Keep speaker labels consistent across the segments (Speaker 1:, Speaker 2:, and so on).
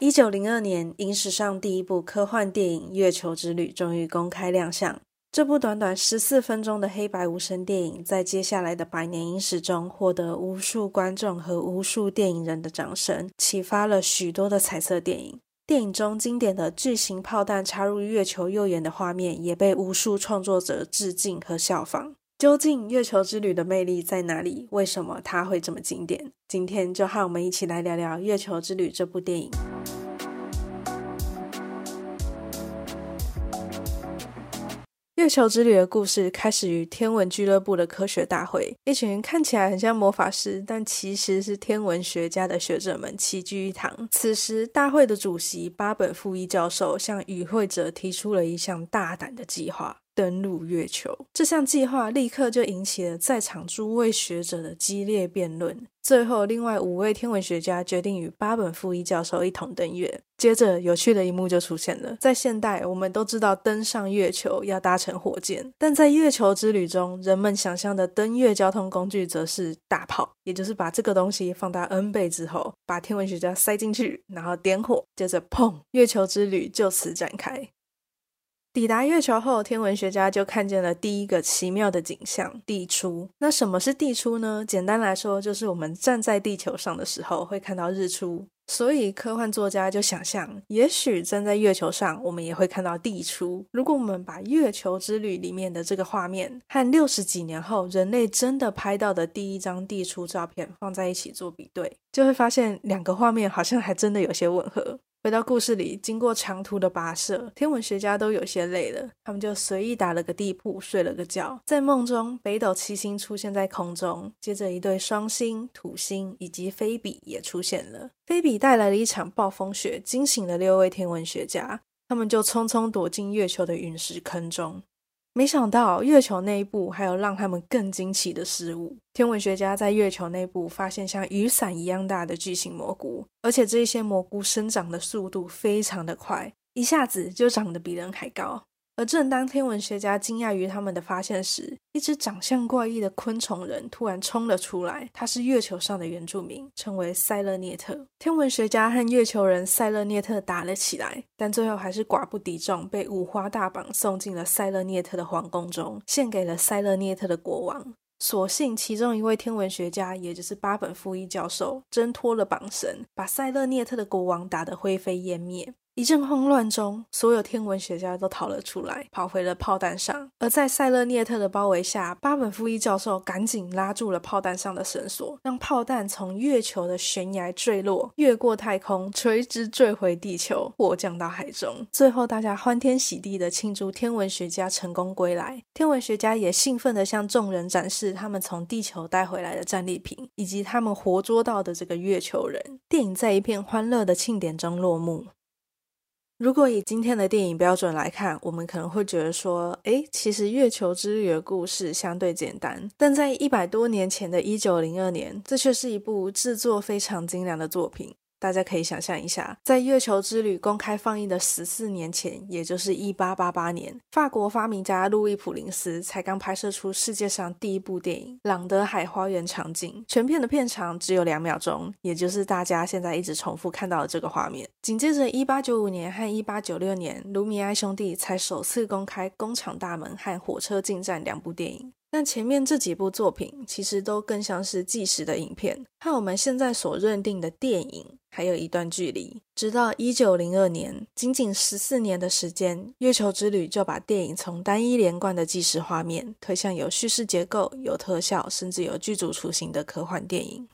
Speaker 1: 一九零二年，影史上第一部科幻电影《月球之旅》终于公开亮相。这部短短十四分钟的黑白无声电影，在接下来的百年影史中，获得无数观众和无数电影人的掌声，启发了许多的彩色电影。电影中经典的巨型炮弹插入月球右眼的画面，也被无数创作者致敬和效仿。究竟月球之旅的魅力在哪里？为什么它会这么经典？今天就和我们一起来聊聊《月球之旅》这部电影。月球之旅的故事开始于天文俱乐部的科学大会，一群看起来很像魔法师，但其实是天文学家的学者们齐聚一堂。此时，大会的主席巴本富一教授向与会者提出了一项大胆的计划。登陆月球这项计划立刻就引起了在场诸位学者的激烈辩论。最后，另外五位天文学家决定与巴本富一教授一同登月。接着，有趣的一幕就出现了。在现代，我们都知道登上月球要搭乘火箭，但在月球之旅中，人们想象的登月交通工具则是大炮，也就是把这个东西放大 N 倍之后，把天文学家塞进去，然后点火，接着砰，月球之旅就此展开。抵达月球后，天文学家就看见了第一个奇妙的景象——地出。那什么是地出呢？简单来说，就是我们站在地球上的时候会看到日出。所以，科幻作家就想象，也许站在月球上，我们也会看到地出。如果我们把《月球之旅》里面的这个画面和六十几年后人类真的拍到的第一张地出照片放在一起做比对，就会发现两个画面好像还真的有些吻合。回到故事里，经过长途的跋涉，天文学家都有些累了，他们就随意打了个地铺，睡了个觉。在梦中，北斗七星出现在空中，接着一对双星、土星以及菲比也出现了。菲比带来了一场暴风雪，惊醒了六位天文学家，他们就匆匆躲进月球的陨石坑中。没想到月球内部还有让他们更惊奇的事物。天文学家在月球内部发现像雨伞一样大的巨型蘑菇，而且这些蘑菇生长的速度非常的快，一下子就长得比人还高。而正当天文学家惊讶于他们的发现时，一只长相怪异的昆虫人突然冲了出来。他是月球上的原住民，称为塞勒涅特。天文学家和月球人塞勒涅特打了起来，但最后还是寡不敌众，被五花大绑送进了塞勒涅特的皇宫中，献给了塞勒涅特的国王。所幸其中一位天文学家，也就是巴本富伊教授，挣脱了绑绳，把塞勒涅特的国王打得灰飞烟灭。一阵慌乱中，所有天文学家都逃了出来，跑回了炮弹上。而在塞勒涅特的包围下，巴本富伊教授赶紧拉住了炮弹上的绳索，让炮弹从月球的悬崖坠落，越过太空，垂直坠回地球，或降到海中。最后，大家欢天喜地的庆祝天文学家成功归来。天文学家也兴奋地向众人展示他们从地球带回来的战利品，以及他们活捉到的这个月球人。电影在一片欢乐的庆典中落幕。如果以今天的电影标准来看，我们可能会觉得说，诶，其实月球之旅的故事相对简单。但在一百多年前的一九零二年，这却是一部制作非常精良的作品。大家可以想象一下，在《月球之旅》公开放映的十四年前，也就是一八八八年，法国发明家路易普林斯才刚拍摄出世界上第一部电影《朗德海花园》场景，全片的片长只有两秒钟，也就是大家现在一直重复看到的这个画面。紧接着，一八九五年和一八九六年，卢米埃兄弟才首次公开《工厂大门》和《火车进站》两部电影。但前面这几部作品其实都更像是纪实的影片，和我们现在所认定的电影还有一段距离。直到一九零二年，仅仅十四年的时间，《月球之旅》就把电影从单一连贯的纪实画面推向有叙事结构、有特效，甚至有剧组雏形的科幻电影。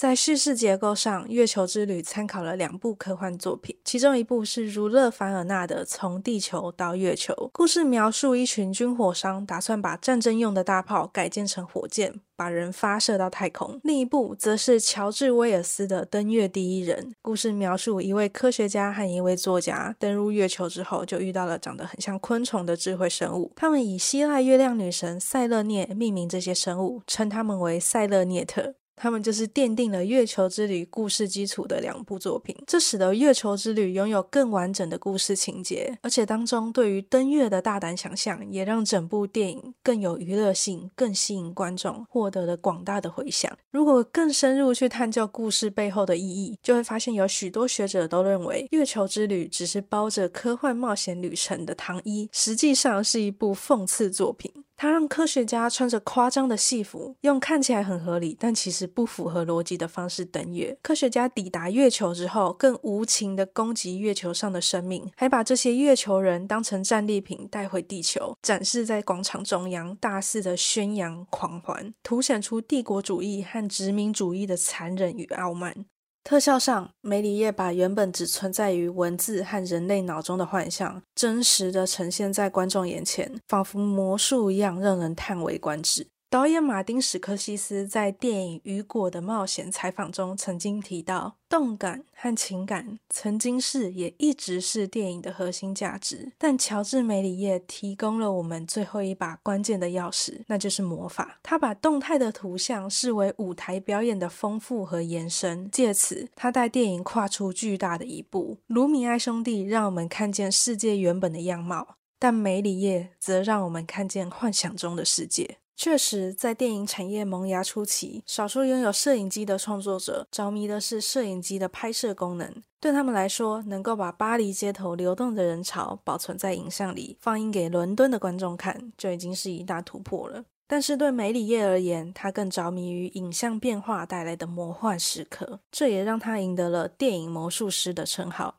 Speaker 1: 在叙事结构上，《月球之旅》参考了两部科幻作品，其中一部是儒勒·凡尔纳的《从地球到月球》，故事描述一群军火商打算把战争用的大炮改建成火箭，把人发射到太空；另一部则是乔治·威尔斯的《登月第一人》，故事描述一位科学家和一位作家登入月球之后，就遇到了长得很像昆虫的智慧生物，他们以希腊月亮女神塞勒涅命名这些生物，称他们为塞勒涅特。他们就是奠定了《月球之旅》故事基础的两部作品，这使得《月球之旅》拥有更完整的故事情节，而且当中对于登月的大胆想象，也让整部电影更有娱乐性，更吸引观众，获得了广大的回响。如果更深入去探究故事背后的意义，就会发现有许多学者都认为，《月球之旅》只是包着科幻冒险旅程的糖衣，实际上是一部讽刺作品。它让科学家穿着夸张的戏服，用看起来很合理，但其实不符合逻辑的方式登月。科学家抵达月球之后，更无情地攻击月球上的生命，还把这些月球人当成战利品带回地球，展示在广场中央，大肆的宣扬狂欢，凸显出帝国主义和殖民主义的残忍与傲慢。特效上，梅里叶把原本只存在于文字和人类脑中的幻象，真实的呈现在观众眼前，仿佛魔术一样，让人叹为观止。导演马丁·史柯西斯在电影《雨果的冒险》采访中曾经提到，动感和情感曾经是也一直是电影的核心价值。但乔治·梅里耶提供了我们最后一把关键的钥匙，那就是魔法。他把动态的图像视为舞台表演的丰富和延伸，借此他带电影跨出巨大的一步。卢米埃兄弟让我们看见世界原本的样貌，但梅里耶则让我们看见幻想中的世界。确实，在电影产业萌芽初期，少数拥有摄影机的创作者着迷的是摄影机的拍摄功能。对他们来说，能够把巴黎街头流动的人潮保存在影像里，放映给伦敦的观众看，就已经是一大突破了。但是对梅里叶而言，他更着迷于影像变化带来的魔幻时刻，这也让他赢得了电影魔术师的称号。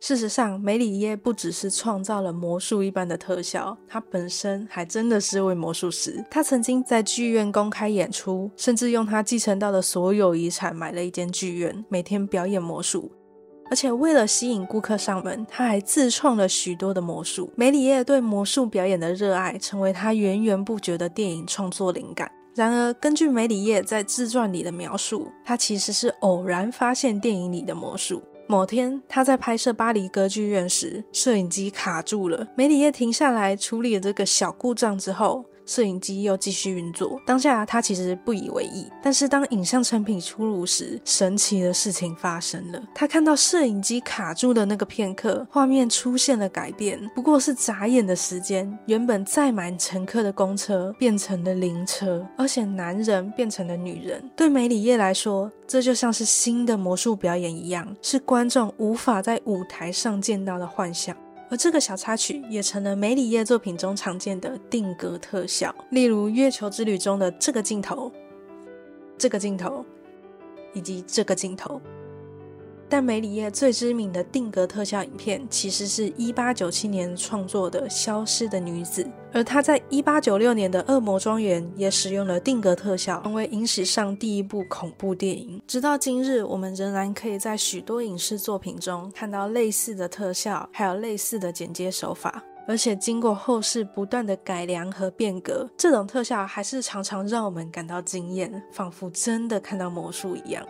Speaker 1: 事实上，梅里叶不只是创造了魔术一般的特效，他本身还真的是位魔术师。他曾经在剧院公开演出，甚至用他继承到的所有遗产买了一间剧院，每天表演魔术。而且为了吸引顾客上门，他还自创了许多的魔术。梅里叶对魔术表演的热爱，成为他源源不绝的电影创作灵感。然而，根据梅里叶在自传里的描述，他其实是偶然发现电影里的魔术。某天，他在拍摄巴黎歌剧院时，摄影机卡住了。梅里叶停下来处理了这个小故障之后，摄影机又继续运作。当下他其实不以为意，但是当影像成品出炉时，神奇的事情发生了。他看到摄影机卡住的那个片刻，画面出现了改变，不过是眨眼的时间。原本载满乘客的公车变成了灵车，而且男人变成了女人。对梅里叶来说，这就像是新的魔术表演一样，是观众无法在舞台上见到的幻象。而这个小插曲也成了梅里耶作品中常见的定格特效，例如《月球之旅》中的这个镜头、这个镜头以及这个镜头。但梅里耶最知名的定格特效影片，其实是一八九七年创作的《消失的女子》，而他在一八九六年的《恶魔庄园》也使用了定格特效，成为影史上第一部恐怖电影。直到今日，我们仍然可以在许多影视作品中看到类似的特效，还有类似的剪接手法。而且经过后世不断的改良和变革，这种特效还是常常让我们感到惊艳，仿佛真的看到魔术一样。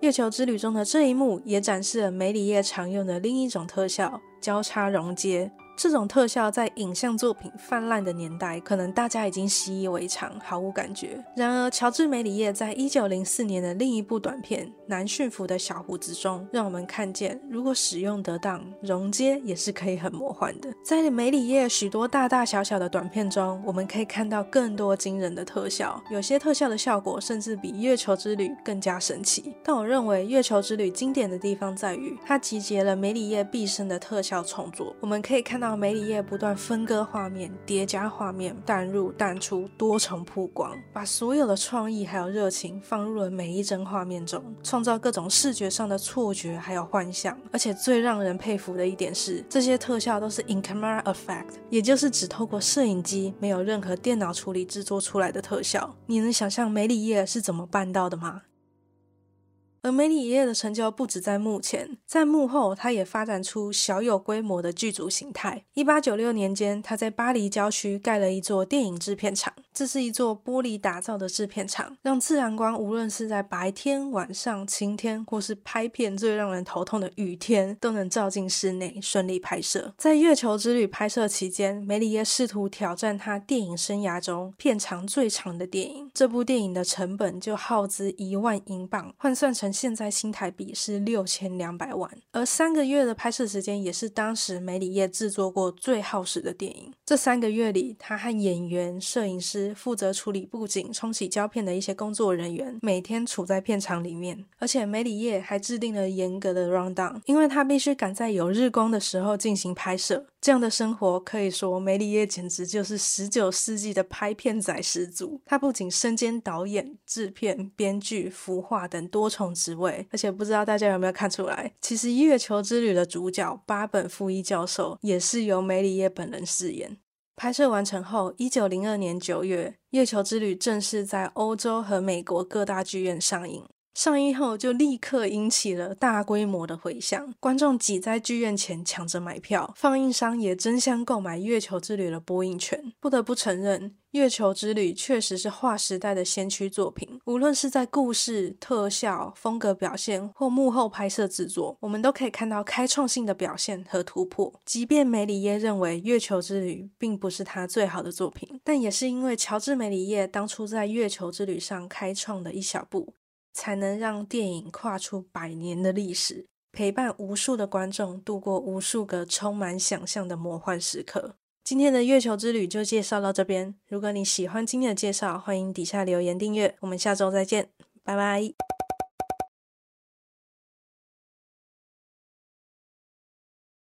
Speaker 1: 月球之旅中的这一幕也展示了梅里叶常用的另一种特效——交叉溶接。这种特效在影像作品泛滥的年代，可能大家已经习以为常，毫无感觉。然而，乔治·梅里叶在一九零四年的另一部短片《难驯服的小胡子》中，让我们看见，如果使用得当，溶接也是可以很魔幻的。在梅里叶许多大大小小的短片中，我们可以看到更多惊人的特效，有些特效的效果甚至比《月球之旅》更加神奇。但我认为，《月球之旅》经典的地方在于，它集结了梅里叶毕生的特效创作。我们可以看到。让梅里叶不断分割画面、叠加画面、淡入淡出、多重曝光，把所有的创意还有热情放入了每一帧画面中，创造各种视觉上的错觉还有幻象。而且最让人佩服的一点是，这些特效都是 in camera effect，也就是只透过摄影机，没有任何电脑处理制作出来的特效。你能想象梅里叶是怎么办到的吗？而梅里耶的成就不止在幕前，在幕后，他也发展出小有规模的剧组形态。一八九六年间，他在巴黎郊区盖了一座电影制片厂，这是一座玻璃打造的制片厂，让自然光无论是在白天、晚上、晴天，或是拍片最让人头痛的雨天，都能照进室内，顺利拍摄。在月球之旅拍摄期间，梅里耶试图挑战他电影生涯中片长最长的电影，这部电影的成本就耗资一万英镑，换算成现在新台币是六千两百万。而三个月的拍摄时间，也是当时梅里耶制作过最耗时的电影。这三个月里，他和演员、摄影师、负责处理布景、冲洗胶片的一些工作人员，每天处在片场里面。而且梅里耶还制定了严格的 rundown，因为他必须赶在有日光的时候进行拍摄。这样的生活可以说，梅里耶简直就是十九世纪的拍片仔十足。他不仅身兼导演、制片、编剧、服化等多重职位，而且不知道大家有没有看出来，其实《月球之旅》的主角八本富一教授也是由梅里耶本人饰演。拍摄完成后，一九零二年九月，《月球之旅》正式在欧洲和美国各大剧院上映。上映后就立刻引起了大规模的回响，观众挤在剧院前抢着买票，放映商也争相购买《月球之旅》的播映权。不得不承认，《月球之旅》确实是划时代的先驱作品，无论是在故事、特效、风格表现或幕后拍摄制作，我们都可以看到开创性的表现和突破。即便梅里耶认为《月球之旅》并不是他最好的作品，但也是因为乔治·梅里耶当初在《月球之旅》上开创的一小步。才能让电影跨出百年的历史，陪伴无数的观众度过无数个充满想象的魔幻时刻。今天的月球之旅就介绍到这边。如果你喜欢今天的介绍，欢迎底下留言订阅。我们下周再见，拜拜。